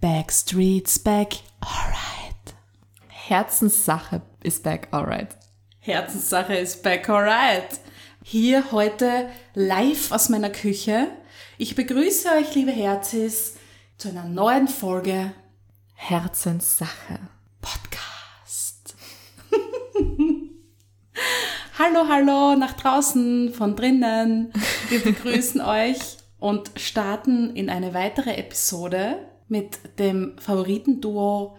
Backstreet's back, alright. Herzenssache ist back, alright. Herzenssache ist back, alright. Hier heute live aus meiner Küche. Ich begrüße euch, liebe Herzis, zu einer neuen Folge Herzenssache. Podcast. hallo, hallo, nach draußen, von drinnen. Wir begrüßen euch und starten in eine weitere Episode mit dem Favoritenduo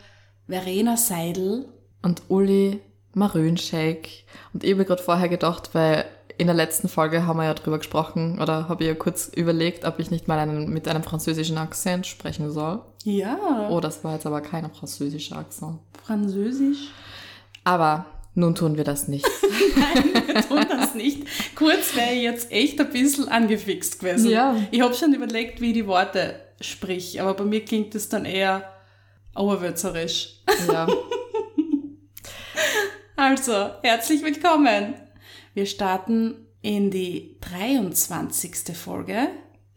Verena Seidel. Und Uli Marönshake. Und ich habe gerade vorher gedacht, weil in der letzten Folge haben wir ja drüber gesprochen, oder habe ich ja kurz überlegt, ob ich nicht mal einen, mit einem französischen Akzent sprechen soll. Ja, Oh, das war jetzt aber kein französischer Akzent. Französisch. Aber nun tun wir das nicht. Wir tun das nicht. Kurz wäre ich jetzt echt ein bisschen angefixt gewesen. Ja. Ich habe schon überlegt, wie ich die Worte sprich, aber bei mir klingt es dann eher oberwürzerisch. ja. Also, herzlich willkommen. Wir starten in die 23. Folge.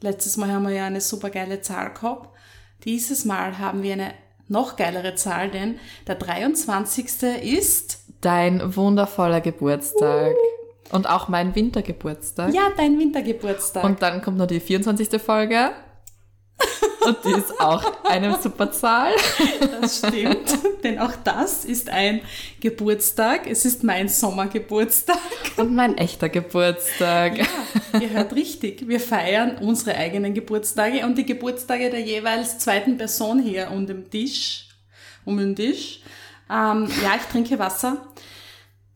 Letztes Mal haben wir ja eine super geile Zahl gehabt. Dieses Mal haben wir eine noch geilere Zahl, denn der 23. ist Dein wundervoller Geburtstag. Und auch mein Wintergeburtstag. ja dein Wintergeburtstag. Und dann kommt noch die 24. Folge. Und die ist auch eine super Zahl. Das stimmt, denn auch das ist ein Geburtstag. Es ist mein Sommergeburtstag. Und mein echter Geburtstag. Ja, ihr hört richtig. Wir feiern unsere eigenen Geburtstage und die Geburtstage der jeweils zweiten Person hier um den Tisch. Um den Tisch. Ähm, ja, ich trinke Wasser,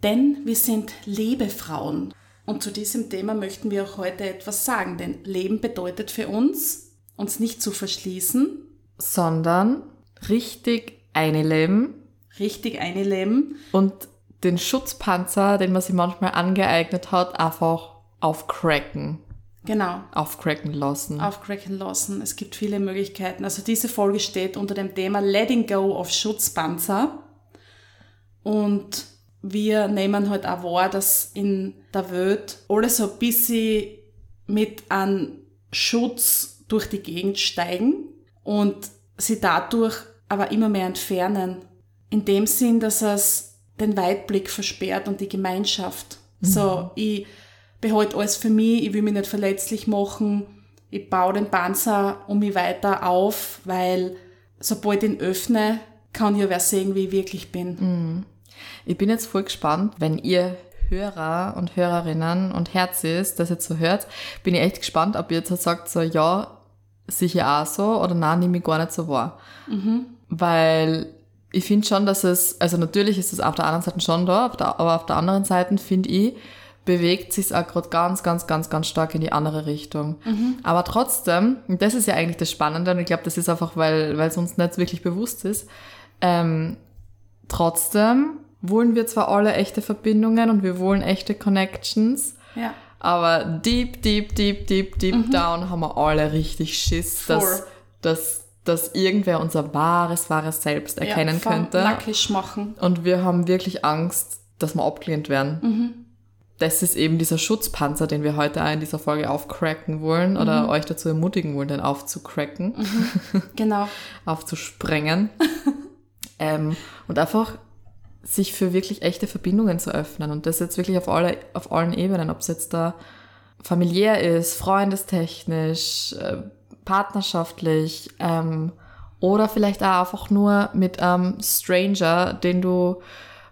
denn wir sind Lebefrauen. Und zu diesem Thema möchten wir auch heute etwas sagen, denn Leben bedeutet für uns, uns nicht zu verschließen, Sondern richtig einleben richtig einleben und den Schutzpanzer, den man sich manchmal angeeignet hat, einfach aufcracken. Genau. Aufcracken lassen. aufcracken lassen. Es gibt viele Möglichkeiten. Also diese Folge steht unter dem Thema Letting Go of Schutzpanzer. Und wir nehmen halt auch wahr, dass in der Welt alle so ein bisschen mit einem Schutz durch die Gegend steigen und sie dadurch aber immer mehr entfernen. In dem Sinn, dass es den Weitblick versperrt und die Gemeinschaft. So, ich behalte alles für mich, ich will mich nicht verletzlich machen, ich baue den Panzer um mich weiter auf, weil sobald ich ihn öffne, kann ja wer sehen, wie ich wirklich bin. Ich bin jetzt voll gespannt, wenn ihr Hörer und Hörerinnen und Herzis das jetzt so hört, bin ich echt gespannt, ob ihr jetzt sagt, so, ja, sicher auch so oder nein, nehme ich gar nicht so wahr. Weil ich finde schon, dass es, also natürlich ist es auf der anderen Seite schon da, auf der, aber auf der anderen Seite finde ich, bewegt sich auch gerade ganz, ganz, ganz, ganz stark in die andere Richtung. Aber trotzdem, und das ist ja eigentlich das Spannende, und ich glaube, das ist einfach, weil, weil es uns nicht wirklich bewusst ist, ähm, trotzdem wollen wir zwar alle echte Verbindungen und wir wollen echte Connections, Ja. Aber deep, deep, deep, deep, deep down haben wir alle richtig Schiss, dass, Voll. dass, dass irgendwer unser wahres, wahres Selbst erkennen ja, könnte. Nackisch machen. Und wir haben wirklich Angst, dass wir abgelehnt werden. Mhm. Das ist eben dieser Schutzpanzer, den wir heute auch in dieser Folge aufcracken wollen oder Mhm. euch dazu ermutigen wollen, den aufzucracken, Genau. aufzusprengen. ähm, und einfach sich für wirklich echte Verbindungen zu öffnen. Und das jetzt wirklich auf, alle, auf allen Ebenen, ob es jetzt da familiär ist, freundestechnisch, äh, partnerschaftlich ähm, oder vielleicht auch einfach nur mit einem Stranger, den du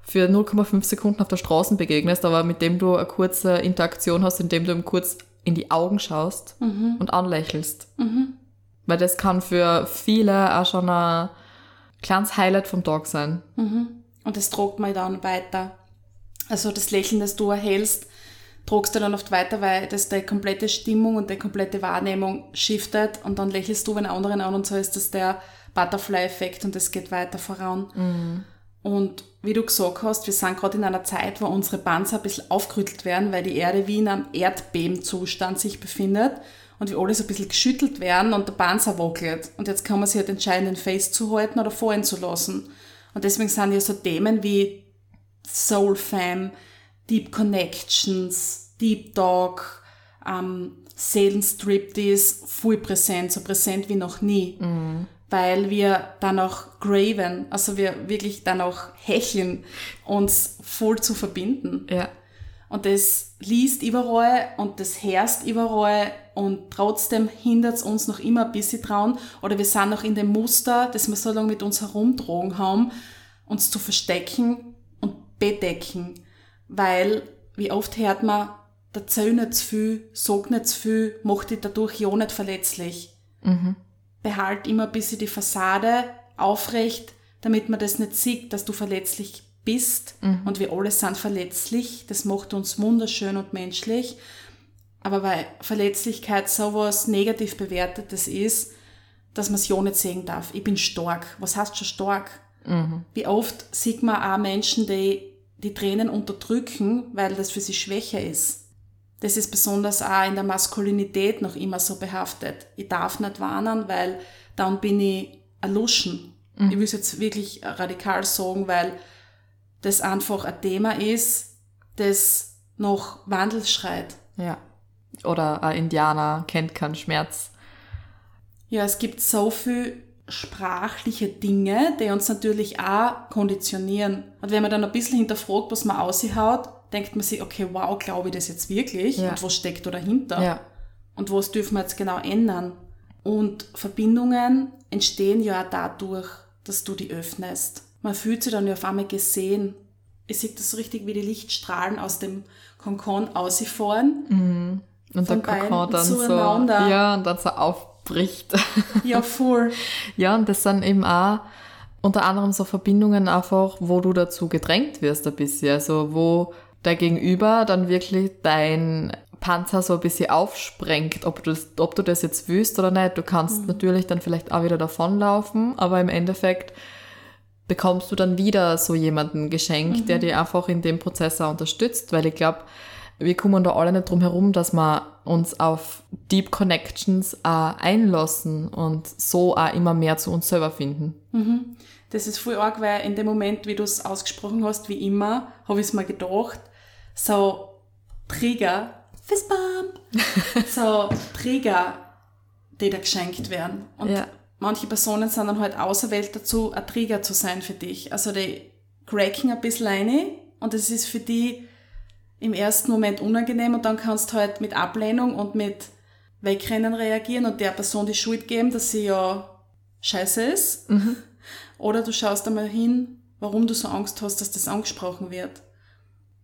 für 0,5 Sekunden auf der Straße begegnest, aber mit dem du eine kurze Interaktion hast, indem du ihm kurz in die Augen schaust und anlächelst. Weil das kann für viele auch schon ein kleines Highlight vom Tag sein. Und das tragt man dann weiter. Also das Lächeln, das du erhältst, tragst du dann oft weiter, weil das die komplette Stimmung und die komplette Wahrnehmung shiftet und dann lächelst du wenn anderen an und so ist das der Butterfly-Effekt und es geht weiter voran. Mhm. Und wie du gesagt hast, wir sind gerade in einer Zeit, wo unsere Panzer ein bisschen aufgerüttelt werden, weil die Erde wie in einem Erdbebenzustand sich befindet und wir alle so ein bisschen geschüttelt werden und der Panzer wackelt. Und jetzt kann man sich halt entscheiden, den Face zu halten oder fallen zu lassen. Und deswegen sind ja so Themen wie Soul Fam, Deep Connections, Deep Talk, ähm, Seelenstriptease voll präsent, so präsent wie noch nie. Weil wir dann auch graven, also wir wirklich dann auch hecheln, uns voll zu verbinden. Ja. Und das liest überall und das herrscht überall und trotzdem hindert es uns noch immer ein bisschen dran oder wir sind noch in dem Muster, das wir so lange mit uns herumtragen haben, uns zu verstecken und bedecken. Weil, wie oft hört man, erzähl nicht zu viel, sag nicht zu viel, mach dich dadurch ja nicht verletzlich. Behalt immer ein bisschen die Fassade aufrecht, damit man das nicht sieht, dass du verletzlich bist. Und wir alle sind verletzlich. Das macht uns wunderschön und menschlich. Aber weil Verletzlichkeit sowas negativ bewertetes ist, dass man es ja nicht sehen darf. Ich bin stark. Was heißt schon stark? Wie oft sieht man auch Menschen, die die Tränen unterdrücken, weil das für sie schwächer ist. Das ist besonders auch in der Maskulinität noch immer so behaftet. Ich darf nicht warnen, weil dann bin ich ein Luschen. Ich will es jetzt wirklich radikal sagen, weil das einfach ein Thema ist, das noch Wandel schreit. Ja. Oder ein Indianer kennt keinen Schmerz. Ja, es gibt so viel sprachliche Dinge, die uns natürlich auch konditionieren. Und wenn man dann ein bisschen hinterfragt, was man aussieht, denkt man sich, okay, wow, glaube ich das jetzt wirklich? Ja. Und was steckt da dahinter? Ja. Und was dürfen wir jetzt genau ändern? Und Verbindungen entstehen ja auch dadurch, dass du die öffnest. Man fühlt sich dann ja auf einmal gesehen. Ich sehe das so richtig, wie die Lichtstrahlen aus dem Konkon ausfahren. Und Von der Kokon dann so, ja, und dann so aufbricht. Ja, voll. ja, und das sind eben auch unter anderem so Verbindungen einfach, wo du dazu gedrängt wirst ein bisschen. Also wo der Gegenüber dann wirklich dein Panzer so ein bisschen aufsprengt, ob du das, ob du das jetzt willst oder nicht. Du kannst natürlich dann vielleicht auch wieder davonlaufen, aber im Endeffekt bekommst du dann wieder so jemanden geschenkt, der dir einfach in dem Prozess auch unterstützt, weil ich glaube, wir kommen da alle nicht drum herum, dass wir uns auf Deep Connections auch einlassen und so auch immer mehr zu uns selber finden. Das ist voll arg, weil in dem Moment, wie du es ausgesprochen hast, wie immer, habe ich es mir gedacht, so Trigger, Fistbump, so Trigger, die da geschenkt werden. Und Ja. Manche Personen sind dann halt auserwählt dazu, ein Trigger zu sein für dich. Also die cracken ein bisschen rein und es ist für die im ersten Moment unangenehm und dann kannst du halt mit Ablehnung und mit Wegrennen reagieren und der Person die Schuld geben, dass sie ja scheiße ist. Oder du schaust einmal hin, warum du so Angst hast, dass das angesprochen wird.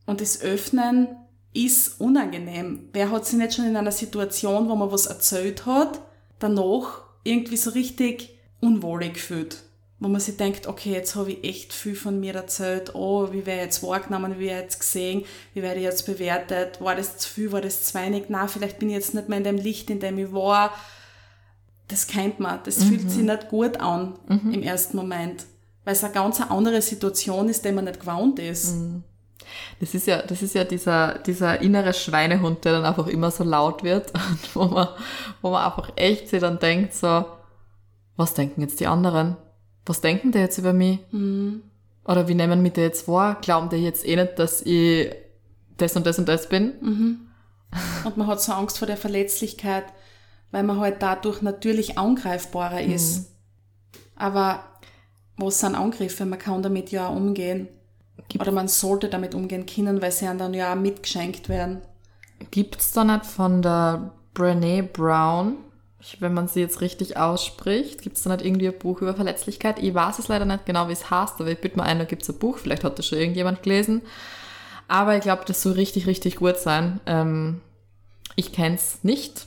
Und das Öffnen ist unangenehm. Wer hat sich nicht schon in einer Situation, wo man was erzählt hat, danach irgendwie so richtig unwohlig gefühlt? Wo man sich denkt, okay, jetzt habe ich echt viel von mir erzählt. Oh, wie werde ich jetzt wahrgenommen, wie werde ich jetzt gesehen, wie werde ich jetzt bewertet? War das zu viel, war das zu wenig? Na, vielleicht bin ich jetzt nicht mehr in dem Licht, in dem ich war. Das kennt man. Das fühlt sich nicht gut an im ersten Moment. Weil es eine ganz andere Situation ist, die man nicht gewohnt ist. Das ist ja, das ist ja dieser, dieser innere Schweinehund, der dann einfach immer so laut wird und wo man, wo man einfach echt sich dann denkt so, was denken jetzt die anderen? Was denken die jetzt über mich? Oder wie nehmen mich die jetzt wahr? Glauben die jetzt eh nicht, dass ich das und das und das bin? Und man hat so Angst vor der Verletzlichkeit, weil man halt dadurch natürlich angreifbarer ist. Aber was sind Angriffe? Man kann damit ja auch umgehen. Oder man sollte damit umgehen können, weil sie dann ja auch mitgeschenkt werden. Gibt's da nicht von der Brené Brown, wenn man sie jetzt richtig ausspricht, gibt's da nicht irgendwie ein Buch über Verletzlichkeit? Ich weiß es leider nicht genau, wie es heißt, aber ich bitte mal ein, da gibt's ein Buch, vielleicht hat das schon irgendjemand gelesen. Aber ich glaube, das soll richtig, richtig gut sein. Ähm, ich kenn's nicht,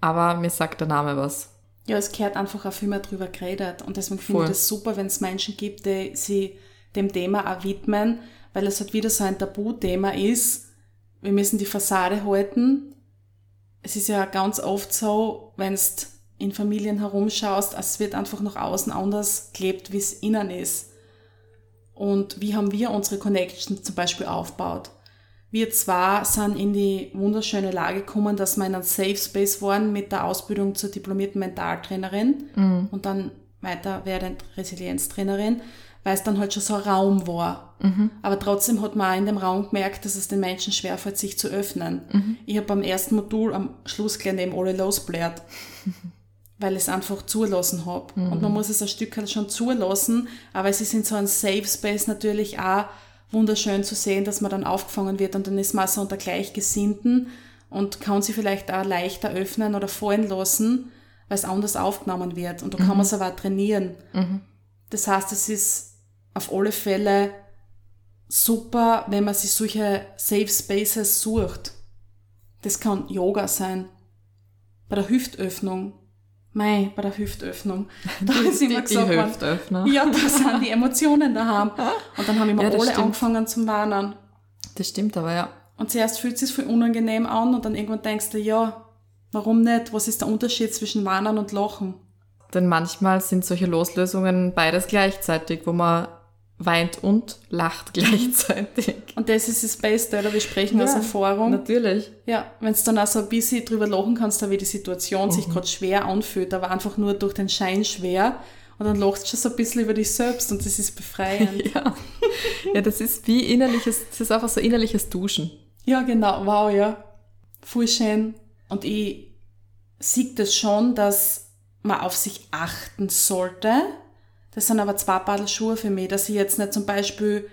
aber mir sagt der Name was. Ja, es gehört einfach auch viel mehr drüber geredet. Und deswegen finde ich das super, wenn es Menschen gibt, die sie dem Thema auch widmen, weil es halt wieder so ein Tabuthema ist. Wir müssen die Fassade halten. Es ist ja ganz oft so, wenn du in Familien herumschaust, es wird einfach nach außen anders gelebt, wie es innen ist. Und wie haben wir unsere Connection zum Beispiel aufgebaut? Wir zwar sind in die wunderschöne Lage gekommen, dass wir in einem Safe Space waren mit der Ausbildung zur diplomierten Mentaltrainerin mhm. und dann weiter werdend Resilienztrainerin, weil es dann halt schon so ein Raum war. Mhm. Aber trotzdem hat man auch in dem Raum gemerkt, dass es den Menschen schwerfällt, sich zu öffnen. Mhm. Ich habe beim ersten Modul am Schluss gleich neben alle losblärt. weil ich es einfach zulassen habe. Mhm. Und man muss es ein Stück halt schon zulassen, aber es ist in so einem Safe Space natürlich auch wunderschön zu sehen, dass man dann aufgefangen wird und dann ist man so unter Gleichgesinnten und kann sie vielleicht auch leichter öffnen oder fallen lassen, weil es anders aufgenommen wird. Und da kann mhm. man es aber auch trainieren. Mhm. Das heißt, es ist auf alle Fälle super, wenn man sich solche Safe Spaces sucht. Das kann Yoga sein, bei der Hüftöffnung, Mei, bei der Hüftöffnung. Da die, ist immer gesagt die Hüftöffner. Ja, da sind die Emotionen daheim. Und dann haben immer ja, alle stimmt. angefangen zum Warnen. Das stimmt aber, ja. Und zuerst fühlt es sich voll unangenehm an und dann irgendwann denkst du, ja, warum nicht? Was ist der Unterschied zwischen Warnen und Lachen? Denn manchmal sind solche Loslösungen beides gleichzeitig, wo man weint und lacht gleichzeitig. Und das ist das Beste, oder? Wir sprechen ja, aus Erfahrung. Natürlich. Ja, wenn du dann auch so ein bisschen drüber lachen kannst, da wie die Situation mhm. sich gerade schwer anfühlt, aber einfach nur durch den Schein schwer. Und dann lachst du schon so ein bisschen über dich selbst und das ist befreiend. ja. ja, das ist wie innerliches, das ist einfach so innerliches Duschen. Ja, genau. Wow, ja. Voll schön. Und ich sehe das schon, dass man auf sich achten sollte das sind aber zwei Paar Schuhe für mich, dass ich jetzt nicht zum Beispiel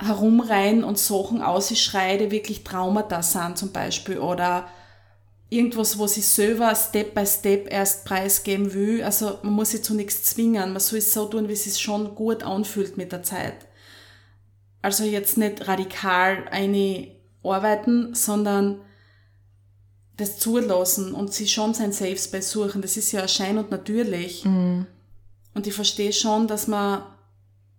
herumrein und Sachen ausschreie, die wirklich Traumata sind zum Beispiel oder irgendwas, wo ich selber Step by Step erst preisgeben will. Also man muss sich zu nichts zwingen. Man soll es so tun, wie es sich schon gut anfühlt mit der Zeit. Also jetzt nicht radikal eine arbeiten, sondern das zulassen und sich schon sein Safe Space suchen. Das ist ja schein und natürlich. Mhm. Und ich verstehe schon, dass man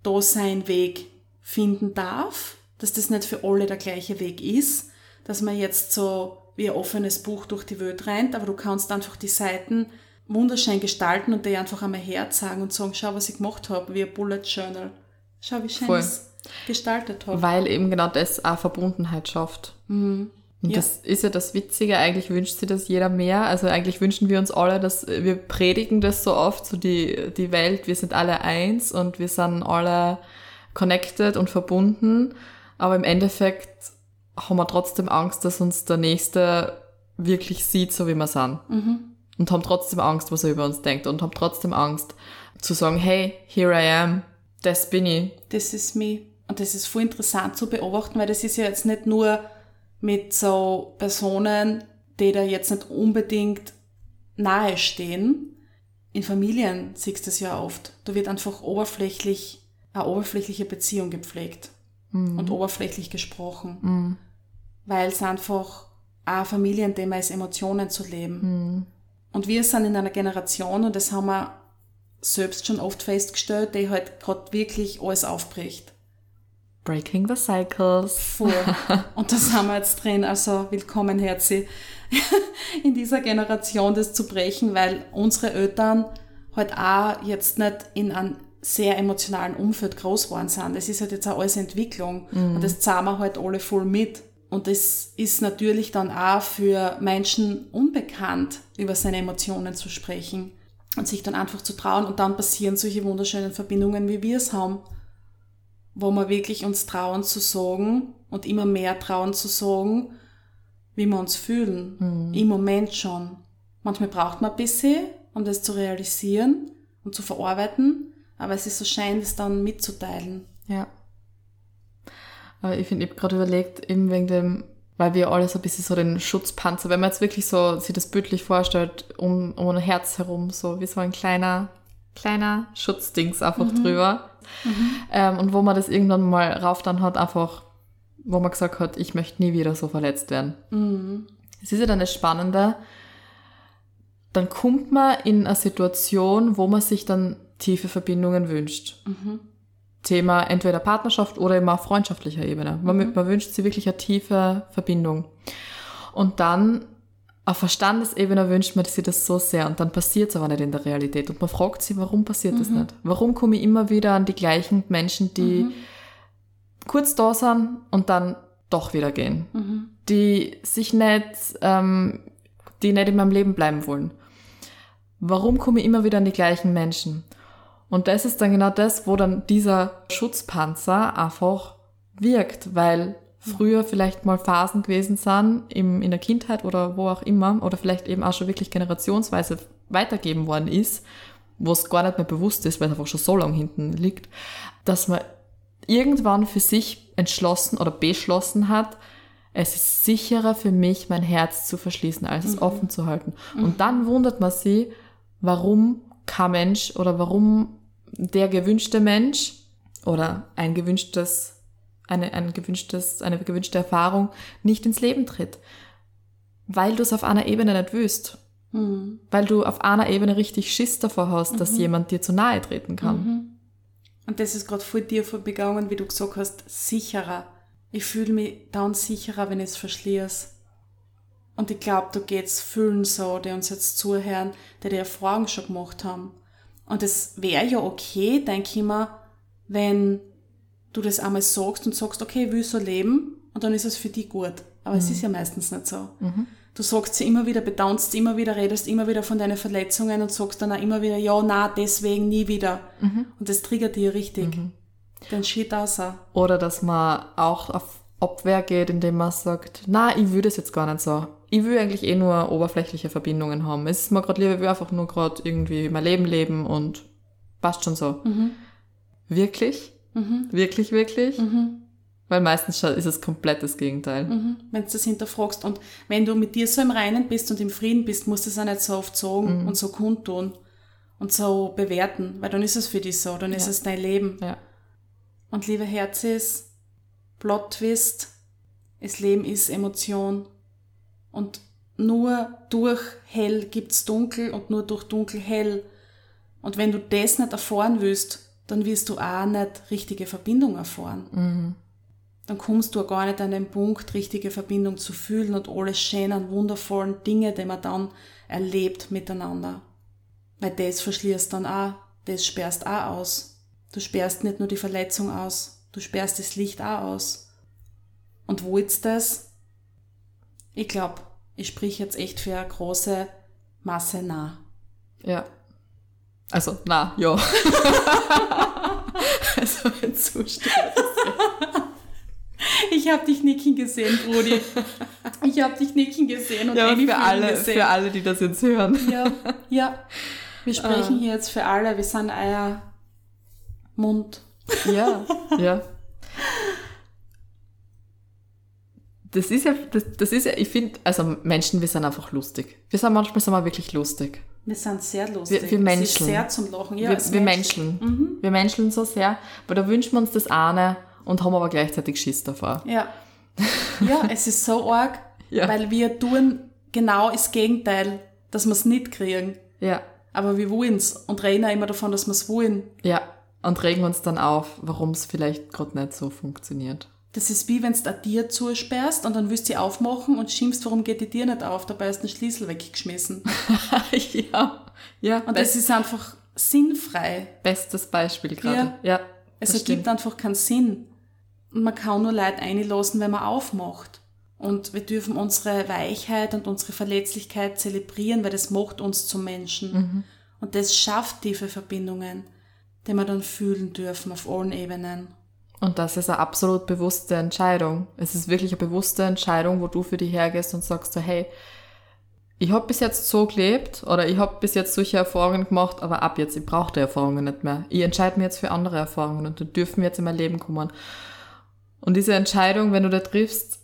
da seinen Weg finden darf, dass das nicht für alle der gleiche Weg ist, dass man jetzt so wie ein offenes Buch durch die Welt rennt, aber du kannst einfach die Seiten wunderschön gestalten und dir einfach einmal herzeigen und sagen, schau, was ich gemacht habe, wie ein Bullet Journal. Schau, wie schön ich es gestaltet habe. Weil eben genau das auch Verbundenheit schafft. Mhm. Und ja. das ist ja das Witzige, eigentlich wünscht sich das jeder mehr. Also eigentlich wünschen wir uns alle, dass wir predigen das so oft, so die, die Welt, wir sind alle eins und wir sind alle connected und verbunden. Aber im Endeffekt haben wir trotzdem Angst, dass uns der Nächste wirklich sieht, so wie wir sind. Mhm. Und haben trotzdem Angst, was er über uns denkt. Und haben trotzdem Angst zu sagen, hey, here I am, das bin ich. Das ist me. Und das ist voll interessant zu beobachten, weil das ist ja jetzt nicht nur mit so Personen, die da jetzt nicht unbedingt nahe stehen. In Familien siehst du das ja oft. Da wird einfach oberflächlich, eine oberflächliche Beziehung gepflegt mhm. und oberflächlich gesprochen. Mhm. Weil es einfach ein Familienthema ist, Emotionen zu leben. Mhm. Und wir sind in einer Generation, und das haben wir selbst schon oft festgestellt, die halt gerade wirklich alles aufbricht. Breaking the Cycles. Voll. Und das haben wir jetzt drin. Also willkommen, Herzi, in dieser Generation das zu brechen, weil unsere Eltern halt auch jetzt nicht in einem sehr emotionalen Umfeld groß geworden sind. Das ist halt jetzt auch alles Entwicklung. Mhm. Und das zahlen wir halt alle voll mit. Und das ist natürlich dann auch für Menschen unbekannt, über seine Emotionen zu sprechen und sich dann einfach zu trauen. Und dann passieren solche wunderschönen Verbindungen, wie wir es haben wo wir wirklich uns trauen zu sagen und immer mehr trauen zu sagen, wie wir uns fühlen. Mhm. Im Moment schon. Manchmal braucht man ein bisschen, um das zu realisieren und zu verarbeiten, aber es ist so schein, das dann mitzuteilen. Ja. Aber ich finde, ich habe gerade überlegt, eben wegen dem, weil wir alle so ein bisschen so den Schutzpanzer, wenn man jetzt wirklich so sich das bildlich vorstellt, um, um ein Herz herum, so wie so ein kleiner, kleiner Schutzdings einfach mhm. drüber. Mhm. Ähm, und wo man das irgendwann mal rauf dann hat, einfach, wo man gesagt hat, ich möchte nie wieder so verletzt werden. Mhm. Es ist ja dann das Spannende, dann kommt man in eine Situation, wo man sich dann tiefe Verbindungen wünscht. Mhm. Thema entweder Partnerschaft oder auf freundschaftlicher Ebene. Man, Mhm. man wünscht sich wirklich eine tiefe Verbindung. Und dann auf Verstandesebene wünscht man sich das so sehr und dann passiert es aber nicht in der Realität. Und man fragt sich, warum passiert Mhm. das nicht? Warum komme ich immer wieder an die gleichen Menschen, die Mhm. kurz da sind und dann doch wieder gehen? Mhm. Die sich nicht, ähm, die nicht in meinem Leben bleiben wollen. Warum komme ich immer wieder an die gleichen Menschen? Und das ist dann genau das, wo dann dieser Schutzpanzer einfach wirkt, weil früher vielleicht mal Phasen gewesen sind im, in der Kindheit oder wo auch immer, oder vielleicht eben auch schon wirklich generationsweise weitergeben worden ist, wo es gar nicht mehr bewusst ist, weil es einfach schon so lang hinten liegt, dass man irgendwann für sich entschlossen oder beschlossen hat, es ist sicherer für mich, mein Herz zu verschließen, als es offen zu halten. Und dann wundert man sich, warum kein Mensch oder warum der gewünschte Mensch oder ein gewünschtes, eine, ein gewünschtes, eine gewünschte Erfahrung nicht ins Leben tritt. Weil du es auf einer Ebene nicht willst. Mhm. Weil du auf einer Ebene richtig Schiss davor hast, dass jemand dir zu nahe treten kann. Und das ist gerade vor dir vorbegangen, wie du gesagt hast, sicherer. Ich fühle mich dann sicherer, wenn ich es verschließe. Und ich glaube, da geht's vielen so, die uns jetzt zuhören, die die Erfahrung schon gemacht haben. Und es wäre ja okay, denke ich mir, wenn du das einmal sagst und sagst, okay, ich will so leben und dann ist es für dich gut. Aber es ist ja meistens nicht so. Du sagst sie immer wieder, betonst immer wieder, redest immer wieder von deinen Verletzungen und sagst dann auch immer wieder, ja, na, deswegen nie wieder. Und das triggert dir richtig. Den Shit außer. Oder dass man auch auf Abwehr geht, indem man sagt, na, ich will das jetzt gar nicht so. Ich will eigentlich eh nur oberflächliche Verbindungen haben. Es ist mir gerade lieber, ich will einfach nur gerade irgendwie mein Leben leben und passt schon so. Wirklich? Wirklich, wirklich? Weil meistens ist es komplett das Gegenteil. Mhm. Wenn du das hinterfragst. Und wenn du mit dir so im Reinen bist und im Frieden bist, musst du es auch nicht so oft sagen und so kundtun und so bewerten, weil dann ist es für dich so, dann ist Ja. es dein Leben. Ja. Und liebe Herzis, Plot Twist, das Leben ist Emotion. Und nur durch hell gibt's dunkel und nur durch dunkel hell. Und wenn du das nicht erfahren willst, dann wirst du auch nicht richtige Verbindung erfahren. Dann kommst du auch gar nicht an den Punkt, richtige Verbindung zu fühlen und alle schönen, wundervollen Dinge, die man dann erlebt miteinander. Weil das verschließt dann auch, das sperrst auch aus. Du sperrst nicht nur die Verletzung aus, du sperrst das Licht auch aus. Und wo ist das? Ich glaube, ich sprich jetzt echt für eine große Masse nah. Ja. Also, na, ja. also, wenn zustimmt. Ich habe dich nicken gesehen, Brudi. Ich habe dich nicken gesehen und Ja, für alle, gesehen. für alle, die das jetzt hören. Ja, ja. Wir sprechen Ah. hier jetzt für alle. Wir sind euer Mund. Ja, ja. Das ist ja, das, das ist ja, ich finde, also Menschen, wir sind einfach lustig. Wir sind manchmal sind wir wirklich lustig. Wir sind sehr lustig. Wir- wir Es Menschen. ist sehr zum Lachen. Ja, wir, es wir. Menschen. Wir Menschen so sehr, weil da wünschen wir uns das eine und haben aber gleichzeitig Schiss davor. Ja. Ja, es ist so arg, Ja. weil wir tun genau das Gegenteil, dass wir es nicht kriegen. Ja, Aber wir wollen's und reden auch immer davon, dass wir es wollen. ja. Und regen uns dann auf, warum es vielleicht gerade nicht so funktioniert. Das ist wie wenn du ein Tier zusperrst und dann willst du sie aufmachen und schimpfst, warum geht die Tier nicht auf, dabei hast du den Schlüssel weggeschmissen. ja, ja. Und das ist einfach sinnfrei. bestes Beispiel gerade. Ja. Ja. Es das ergibt stimmt. einfach keinen Sinn. Und man kann nur Leid einlassen, wenn man aufmacht. Und wir dürfen unsere Weichheit und unsere Verletzlichkeit zelebrieren, weil das macht uns zum Menschen. Mhm. Und das schafft tiefe Verbindungen, die wir dann fühlen dürfen auf allen Ebenen. Und das ist eine absolut bewusste Entscheidung. Es ist wirklich eine bewusste Entscheidung, wo du für dich hergehst und sagst so, hey, ich habe bis jetzt so gelebt oder ich habe bis jetzt solche Erfahrungen gemacht, aber ab jetzt, ich brauche die Erfahrungen nicht mehr. Ich entscheide mich jetzt für andere Erfahrungen und die dürfen jetzt in mein Leben kommen. Und diese Entscheidung, wenn du da triffst,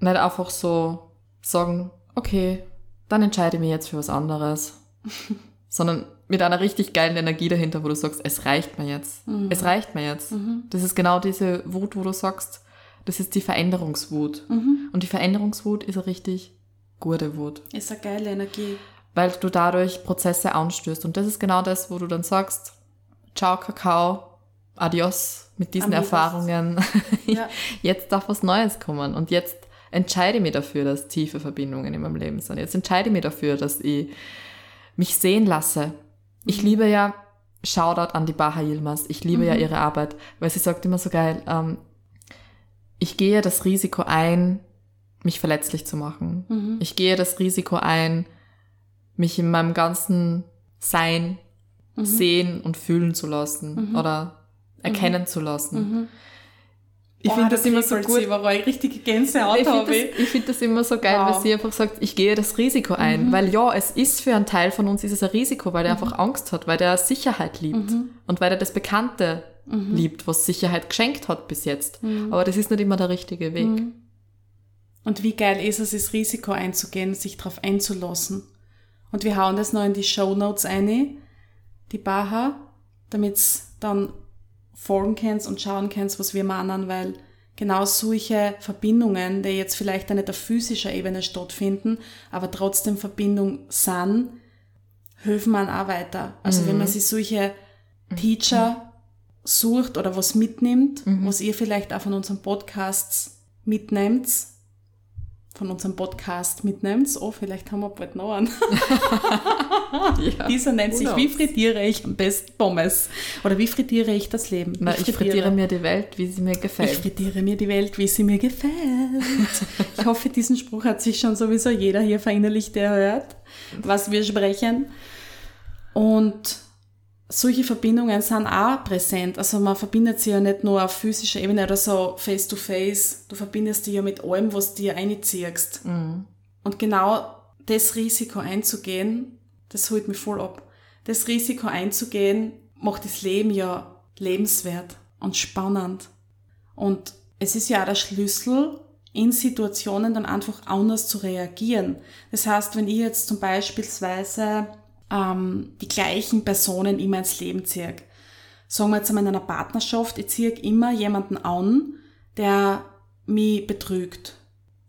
nicht einfach so sagen, okay, dann entscheide ich mich jetzt für was anderes, sondern mit einer richtig geilen Energie dahinter, wo du sagst, es reicht mir jetzt. Es reicht mir jetzt. Das ist genau diese Wut, wo du sagst, das ist die Veränderungswut. Und die Veränderungswut ist eine richtig gute Wut, Ist eine geile Energie. weil du dadurch Prozesse anstößt. Und das ist genau das, wo du dann sagst, ciao Kakao, adios mit diesen Amigos. Erfahrungen. Ja. Jetzt darf was Neues kommen und jetzt entscheide ich mich dafür, dass tiefe Verbindungen in meinem Leben sind. Jetzt entscheide ich mich dafür, dass ich mich sehen lasse. Ich liebe ja, Shoutout an die Baha Yilmaz, ich liebe ja ihre Arbeit, weil sie sagt immer so geil, ähm, ich gehe das Risiko ein, mich verletzlich zu machen. Ich gehe das Risiko ein, mich in meinem ganzen Sein sehen und fühlen zu lassen oder erkennen zu lassen. Ich Boah, finde da das immer so gut. über euch. Richtige Gänsehaut Ich finde das, ich find das immer so geil, Wow. weil sie einfach sagt, ich gehe das Risiko ein. Weil ja, es ist für einen Teil von uns ist es ein Risiko, weil der einfach Angst hat, weil der Sicherheit liebt und weil er das Bekannte liebt, was Sicherheit geschenkt hat bis jetzt. Aber das ist nicht immer der richtige Weg. Und wie geil ist es, das Risiko einzugehen, sich darauf einzulassen. Und wir hauen das noch in die Show Notes ein, die Baha, damit's dann folgen kannst und schauen kannst, was wir meinen, weil genau solche Verbindungen, die jetzt vielleicht nicht auf physischer Ebene stattfinden, aber trotzdem Verbindung sind, helfen man auch weiter. Also wenn man sich solche Teacher sucht oder was mitnimmt, was ihr vielleicht auch von unseren Podcasts mitnehmt, von unserem Podcast mitnehmt, oh, vielleicht haben wir bald noch einen. Ja. Dieser nennt sich, wie frittiere ich am besten Pommes? Oder wie frittiere ich das Leben? Na, ich frittiere mir die Welt, wie sie mir Ich gefällt. frittiere mir die Welt, wie sie mir gefällt. Ich hoffe, diesen Spruch hat sich schon sowieso jeder hier verinnerlicht, der hört, was wir sprechen. Und solche Verbindungen sind auch präsent. Also man verbindet sie ja nicht nur auf physischer Ebene oder so face to face. Du verbindest dich ja mit allem, was dir einziehst. Und genau das Risiko einzugehen, das holt mich voll ab. Das Risiko einzugehen, macht das Leben ja lebenswert und spannend. Und es ist ja auch der Schlüssel, in Situationen dann einfach anders zu reagieren. Das heißt, wenn ich jetzt zum Beispielsweise ähm, die gleichen Personen immer ins Leben ziehe, sagen wir jetzt einmal in einer Partnerschaft, ich ziehe immer jemanden an, der mich betrügt.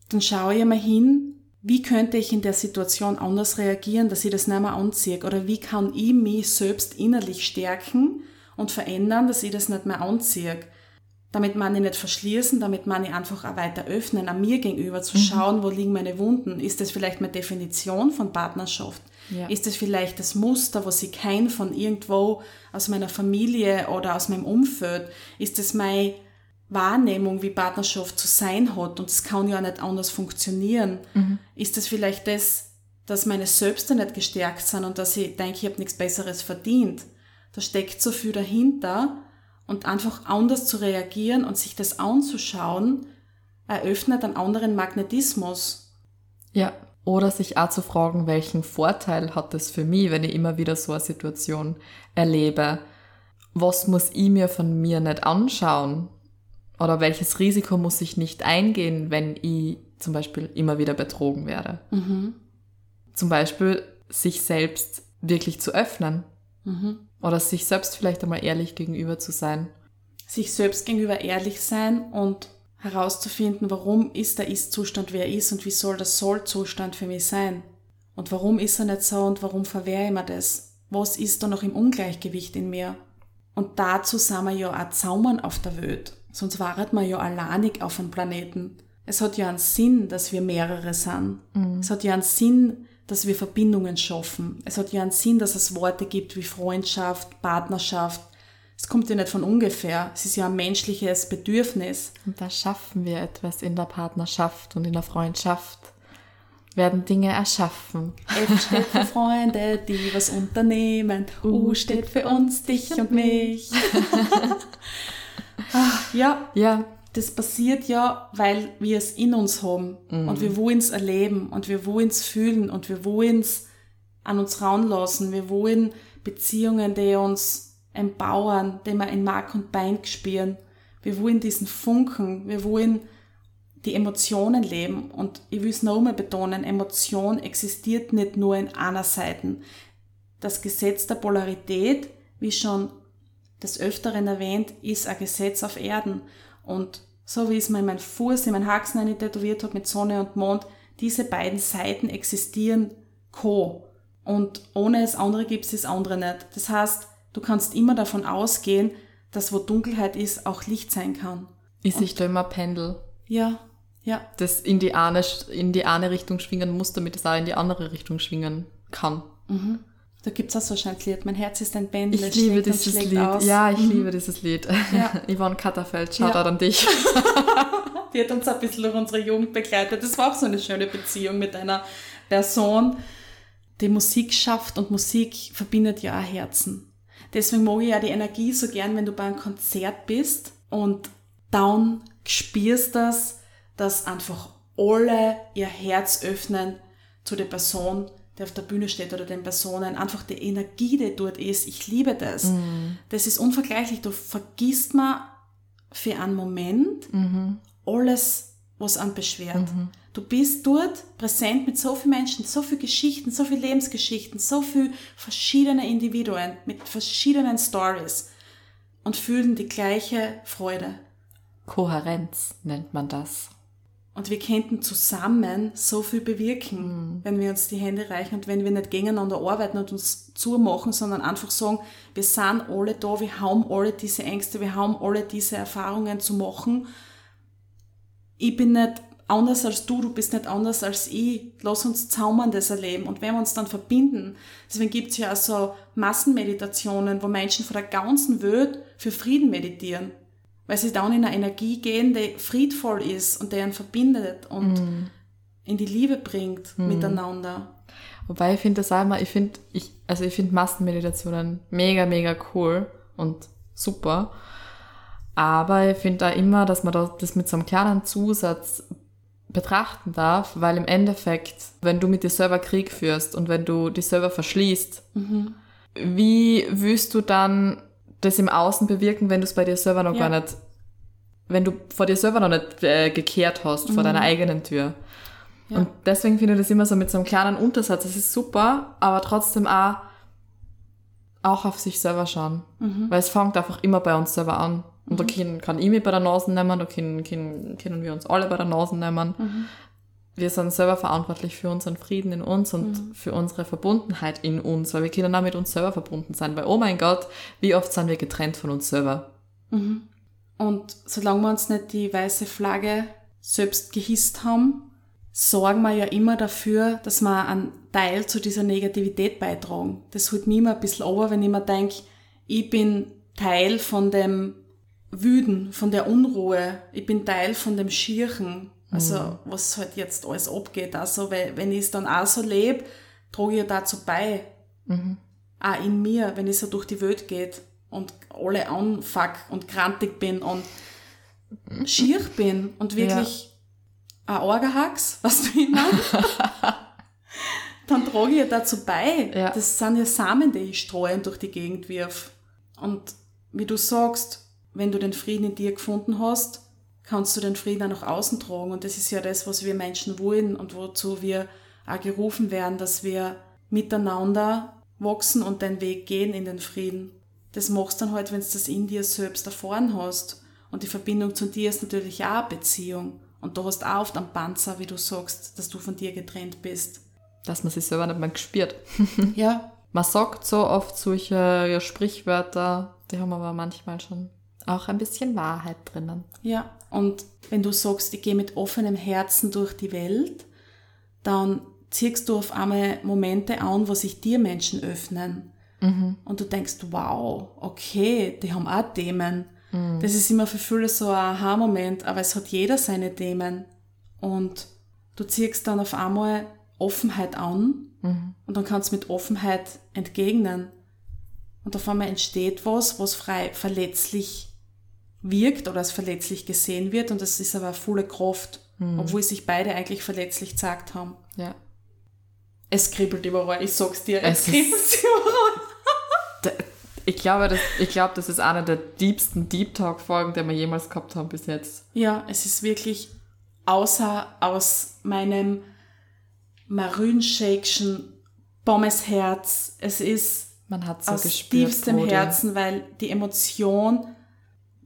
Dann schaue ich mal hin, wie könnte ich in der Situation anders reagieren, dass ich das nicht mehr anziehe? Oder wie kann ich mich selbst innerlich stärken und verändern, dass ich das nicht mehr anziehe? Damit man ich nicht verschließen, damit man ich einfach auch weiter öffnen, an mir gegenüber zu schauen, wo liegen meine Wunden. Ist das vielleicht meine Definition von Partnerschaft? Ja. Ist das vielleicht das Muster, was ich kenne von irgendwo aus meiner Familie oder aus meinem Umfeld? Ist das meine Wahrnehmung, wie Partnerschaft zu sein hat und es kann ja nicht anders funktionieren? Ist das vielleicht das, dass meine Selbste nicht gestärkt sind und dass ich denke, ich habe nichts Besseres verdient? Da steckt so viel dahinter und einfach anders zu reagieren und sich das anzuschauen, eröffnet einen anderen Magnetismus. Ja. Oder sich auch zu fragen, welchen Vorteil hat es für mich, wenn ich immer wieder so eine Situation erlebe? Was muss ich mir von mir nicht anschauen? Oder welches Risiko muss ich nicht eingehen, wenn ich zum Beispiel immer wieder betrogen werde? Zum Beispiel sich selbst wirklich zu öffnen. Oder sich selbst vielleicht einmal ehrlich gegenüber zu sein. sich selbst gegenüber ehrlich sein und herauszufinden, warum ist der Ist-Zustand, wie er ist und wie soll der Soll-Zustand für mich sein. Und warum ist er nicht so und warum verwehre ich mir das? Was ist da noch im Ungleichgewicht in mir? Und dazu sind wir ja auch zusammen auf der Welt. Sonst waren wir ja alleinig auf dem Planeten. Es hat ja einen Sinn, dass wir mehrere sind. Es hat ja einen Sinn, dass wir Verbindungen schaffen. Es hat ja einen Sinn, dass es Worte gibt wie Freundschaft, Partnerschaft. Es kommt ja nicht von ungefähr. Es ist ja ein menschliches Bedürfnis. Und da schaffen wir etwas in der Partnerschaft und in der Freundschaft. Werden Dinge erschaffen. F steht für Freunde, die was unternehmen. U steht für uns, dich und mich. Ah, ja, Ja, das passiert ja, weil wir es in uns haben und wir wollen es erleben und wir wollen es fühlen und wir wollen es an uns ranlassen. Wir wollen Beziehungen, die uns empowern, die wir in Mark und Bein spüren. Wir wollen diesen Funken, wir wollen die Emotionen leben. Und ich will es noch einmal betonen, Emotion existiert nicht nur in einer Seite. Das Gesetz der Polarität, wie schon des Öfteren erwähnt, ist ein Gesetz auf Erden. Und so wie es mir in meinen Fuß, in meinen Haxen eine tätowiert hat mit Sonne und Mond, diese beiden Seiten existieren co. Und ohne das andere gibt es das andere nicht. Das heißt, du kannst immer davon ausgehen, dass wo Dunkelheit ist, auch Licht sein kann. Ich sehe da immer Pendel, Ja, ja, das in die, eine, in die eine Richtung schwingen muss, damit es auch in die andere Richtung schwingen kann. da gibt's auch so ein Lied. Mein Herz ist ein Pendel, Ich es liebe dieses Lied. aus. Ja, ich liebe dieses Lied. Ja. Yvonne Katterfeld, schaut Ja. an dich. Die hat uns ein bisschen durch unsere Jugend begleitet. Das war auch so eine schöne Beziehung mit einer Person, die Musik schafft und Musik verbindet ja auch Herzen. Deswegen mag ich ja die Energie so gern, wenn du bei einem Konzert bist und dann spürst das, dass einfach alle ihr Herz öffnen zu der Person, die auf der Bühne steht oder den Personen. Einfach die Energie, die dort ist. Ich liebe das. Das ist unvergleichlich. Du vergisst mal für einen Moment alles, was an beschwert. Du bist dort präsent mit so vielen Menschen, so vielen Geschichten, so vielen Lebensgeschichten, so viele verschiedene Individuen mit verschiedenen Stories und fühlen die gleiche Freude. Kohärenz nennt man das. Und wir könnten zusammen so viel bewirken, wenn wir uns die Hände reichen und wenn wir nicht gegeneinander arbeiten und uns zumachen, sondern einfach sagen, wir sind alle da, wir haben alle diese Ängste, wir haben alle diese Erfahrungen zu machen. Ich bin nicht anders als du, du bist nicht anders als ich. Lass uns zusammen das erleben. Und wenn wir uns dann verbinden, deswegen gibt's ja auch so Massenmeditationen, wo Menschen von der ganzen Welt für Frieden meditieren weil sie dann in eine Energie gehen, die friedvoll ist und die einen verbindet und in die Liebe bringt miteinander. Wobei ich finde das immer, ich finde, ich, also ich finde Massenmeditationen mega, mega cool und super. Aber ich finde da immer, dass man da das mit so einem kleinen Zusatz betrachten darf, weil im Endeffekt, wenn du mit dir selber Krieg führst und wenn du dich selber verschließt, wie willst du dann das im Außen bewirken, wenn du es bei dir selber noch Ja. gar nicht, wenn du vor dir selber noch nicht äh, gekehrt hast, vor deiner eigenen Tür? Ja. Und deswegen finde ich das immer so mit so einem kleinen Untersatz. Es ist super, aber trotzdem auch, auch auf sich selber schauen. Weil es fängt einfach immer bei uns selber an. Und da können, kann ich mich bei der Nase nehmen, da können, können, können wir uns alle bei der Nase nehmen. Wir sind selber verantwortlich für unseren Frieden in uns und für unsere Verbundenheit in uns, weil wir können auch mit uns selber verbunden sein. Weil, oh mein Gott, wie oft sind wir getrennt von uns selber? Und solange wir uns nicht die weiße Flagge selbst gehisst haben, sorgen wir ja immer dafür, dass wir einen Teil zu dieser Negativität beitragen. Das holt mich immer ein bisschen over, wenn ich mir denke, ich bin Teil von dem Wüden, von der Unruhe, ich bin Teil von dem Schirchen, also was halt jetzt alles abgeht. Also weil, wenn ich es dann auch so lebe, trage ich ja dazu bei, auch in mir, wenn ich so durch die Welt geht und alle anfuck und grantig bin und schier bin und wirklich ein Orgehax, was du immer, dann trage ich ja dazu bei. Ja. Das sind ja Samen, die ich streue und durch die Gegend wirf. Und wie du sagst, wenn du den Frieden in dir gefunden hast, kannst du den Frieden auch nach außen tragen. Und das ist ja das, was wir Menschen wollen und wozu wir auch gerufen werden, dass wir miteinander wachsen und den Weg gehen in den Frieden. Das machst du dann halt, wenn du das in dir selbst erfahren hast. Und die Verbindung zu dir ist natürlich auch eine Beziehung. Und du hast auch oft einen Panzer, wie du sagst, dass du von dir getrennt bist. Dass man sich selber nicht mehr gespürt. Ja, Man sagt so oft solche Sprichwörter, die haben aber manchmal schon auch ein bisschen Wahrheit drinnen. Ja, und wenn du sagst, ich gehe mit offenem Herzen durch die Welt, dann ziehst du auf einmal Momente an, wo sich dir Menschen öffnen. Und du denkst, wow, okay, die haben auch Themen. Das ist immer für viele so ein Aha-Moment, aber es hat jeder seine Themen. Und du ziehst dann auf einmal Offenheit an und dann kannst du mit Offenheit entgegnen. Und auf einmal entsteht was, was frei verletzlich wirkt oder als verletzlich gesehen wird und das ist aber eine volle Kraft, obwohl sich beide eigentlich verletzlich gesagt haben. Ja. Es kribbelt überall, ich sag's dir, es, Es kribbelt überall. Ich glaube, das, ich glaube, das ist eine der diebsten Deep Talk-Folgen, die wir jemals gehabt haben bis jetzt. Ja, es ist wirklich außer aus meinem Marünschäkchen Pommesherz. Es ist Man hat so aus gespürt. tiefstem. Herzen, weil die Emotion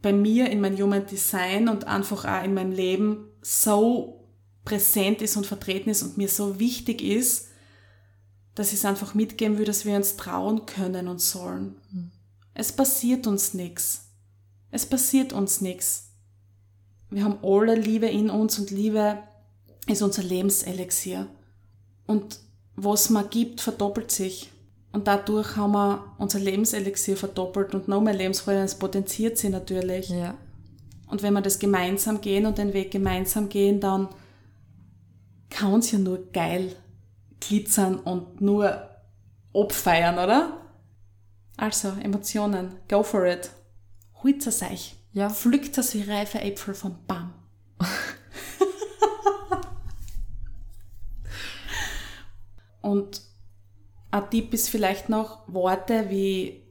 bei mir in meinem Human Design und einfach auch in meinem Leben so präsent ist und vertreten ist und mir so wichtig ist, dass ich es einfach mitgeben will, dass wir uns trauen können und sollen. Es passiert uns nichts. Es passiert uns nichts. Wir haben alle Liebe in uns und Liebe ist unser Lebenselixier. Und was man gibt, verdoppelt sich. Und dadurch haben wir unser Lebenselixier verdoppelt und noch mehr Lebensfreude, es potenziert sie natürlich. Ja. Und wenn wir das gemeinsam gehen und den Weg gemeinsam gehen, dann kann es ja nur geil glitzern und nur abfeiern, oder? Also, Emotionen, go for it. Holt es euch. Ja. Pflückt es wie reife Äpfel vom Baum. und ein Tipp ist vielleicht noch Worte wie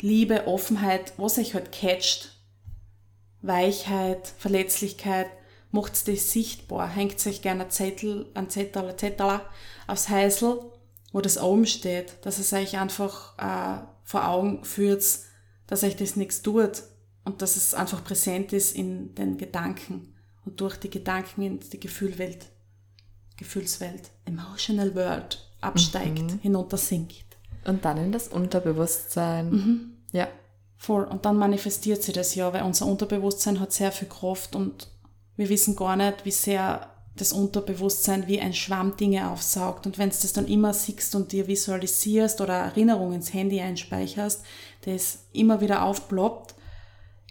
Liebe, Offenheit, was euch halt catcht. Weichheit, Verletzlichkeit, macht das sichtbar. Hängt euch gerne ein Zettel, ein Zettel, ein Zettel aufs Häusl, wo das oben steht, dass es euch einfach äh, vor Augen führt, dass euch das nichts tut und dass es einfach präsent ist in den Gedanken und durch die Gedanken in die Gefühlwelt, Gefühlswelt, Emotional World absteigt, Mhm. hinuntersinkt. Und dann in das Unterbewusstsein. Ja. Voll. Und dann manifestiert sich das ja, weil unser Unterbewusstsein hat sehr viel Kraft und wir wissen gar nicht, wie sehr das Unterbewusstsein wie ein Schwamm Dinge aufsaugt. Und wenn du das dann immer siehst und dir visualisierst oder Erinnerungen ins Handy einspeicherst, das immer wieder aufploppt,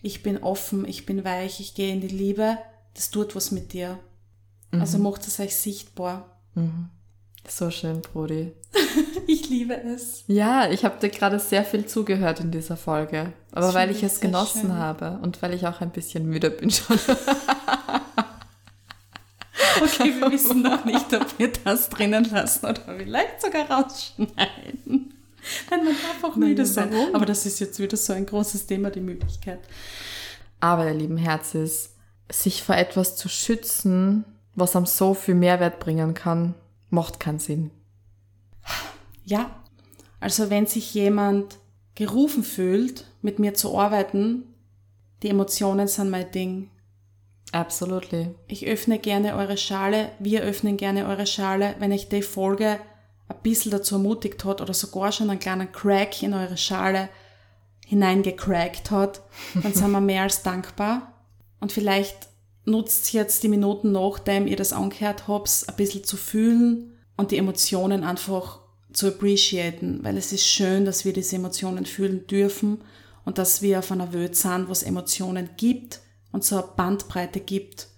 ich bin offen, ich bin weich, ich gehe in die Liebe, das tut was mit dir. Also macht es euch sichtbar. So schön, Brody. Ich liebe es. Ja, ich habe dir gerade sehr viel zugehört in dieser Folge. Aber weil ich es genossen schön. habe und weil ich auch ein bisschen müde bin schon. Okay, wir wissen noch nicht, ob wir das drinnen lassen oder vielleicht sogar rausschneiden. Nein, man darf auch Nein, müde sein. warum? Aber das ist jetzt wieder so ein großes Thema, die Möglichkeit. Aber ihr lieben Herzis, sich vor etwas zu schützen, was einem so viel Mehrwert bringen kann, macht keinen Sinn. Ja, also wenn sich jemand gerufen fühlt, mit mir zu arbeiten, die Emotionen sind mein Ding. Absolutely. Ich öffne gerne eure Schale, wir öffnen gerne eure Schale. Wenn euch die Folge ein bisschen dazu ermutigt hat oder sogar schon einen kleinen Crack in eure Schale hineingecrackt hat, dann sind wir mehr als dankbar. Und vielleicht nutzt jetzt die Minuten, nachdem ihr das angehört habt, ein bisschen zu fühlen und die Emotionen einfach zu appreciaten, weil es ist schön, dass wir diese Emotionen fühlen dürfen und dass wir auf einer Welt sind, wo es Emotionen gibt und so eine Bandbreite gibt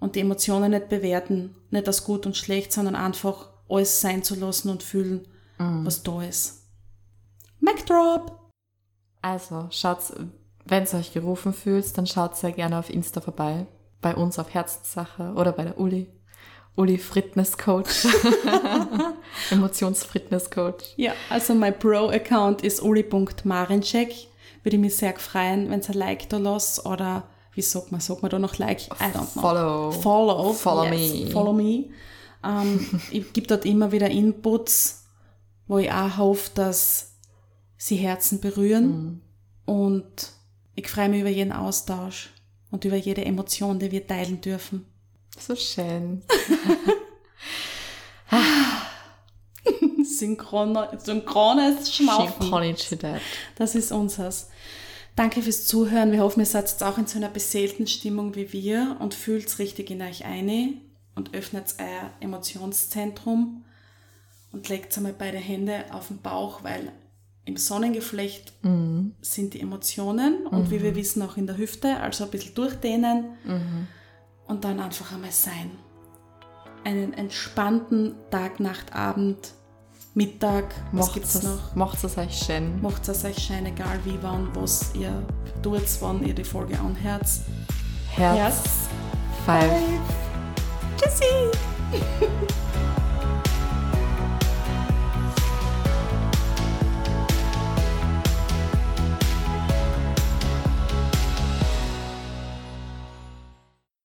und die Emotionen nicht bewerten, nicht als gut und schlecht, sondern einfach alles sein zu lassen und fühlen, was da ist. Mic drop! Also, schaut, wenn es euch gerufen fühlt, dann schaut sehr gerne auf Insta vorbei. Bei uns auf Herzenssache oder bei der Uli. Uli Fitness Coach. Emotions-Fitness Coach. Ja, also mein Pro-Account ist uli.marinczek. Würde mich sehr freuen, wenn ihr ein Like da lasst oder wie sagt man, sagt man da noch Like? I don't know. Follow. Follow. Follow yes, me. Follow me. Ähm, ich gebe dort immer wieder Inputs, wo ich auch hoffe, dass sie Herzen berühren. Und ich freue mich über jeden Austausch und über jede Emotion, die wir teilen dürfen. So schön. Synchron, synchrones. Synchronicität. Das ist unseres. Danke fürs Zuhören. Wir hoffen, ihr seid jetzt auch in so einer beseelten Stimmung wie wir und fühlt's richtig in euch ein und öffnet euer Emotionszentrum und legt einmal beide Hände auf den Bauch, weil im Sonnengeflecht sind die Emotionen und wie wir wissen auch in der Hüfte, also ein bisschen durchdehnen und dann einfach einmal sein. Einen entspannten Tag, Nacht, Abend, Mittag, was Macht gibt's es, noch? macht's es euch schön. Macht es euch schein, egal wie, wann, was ihr tut, wann ihr die Folge anhört. Herz. Five. Tschüssi!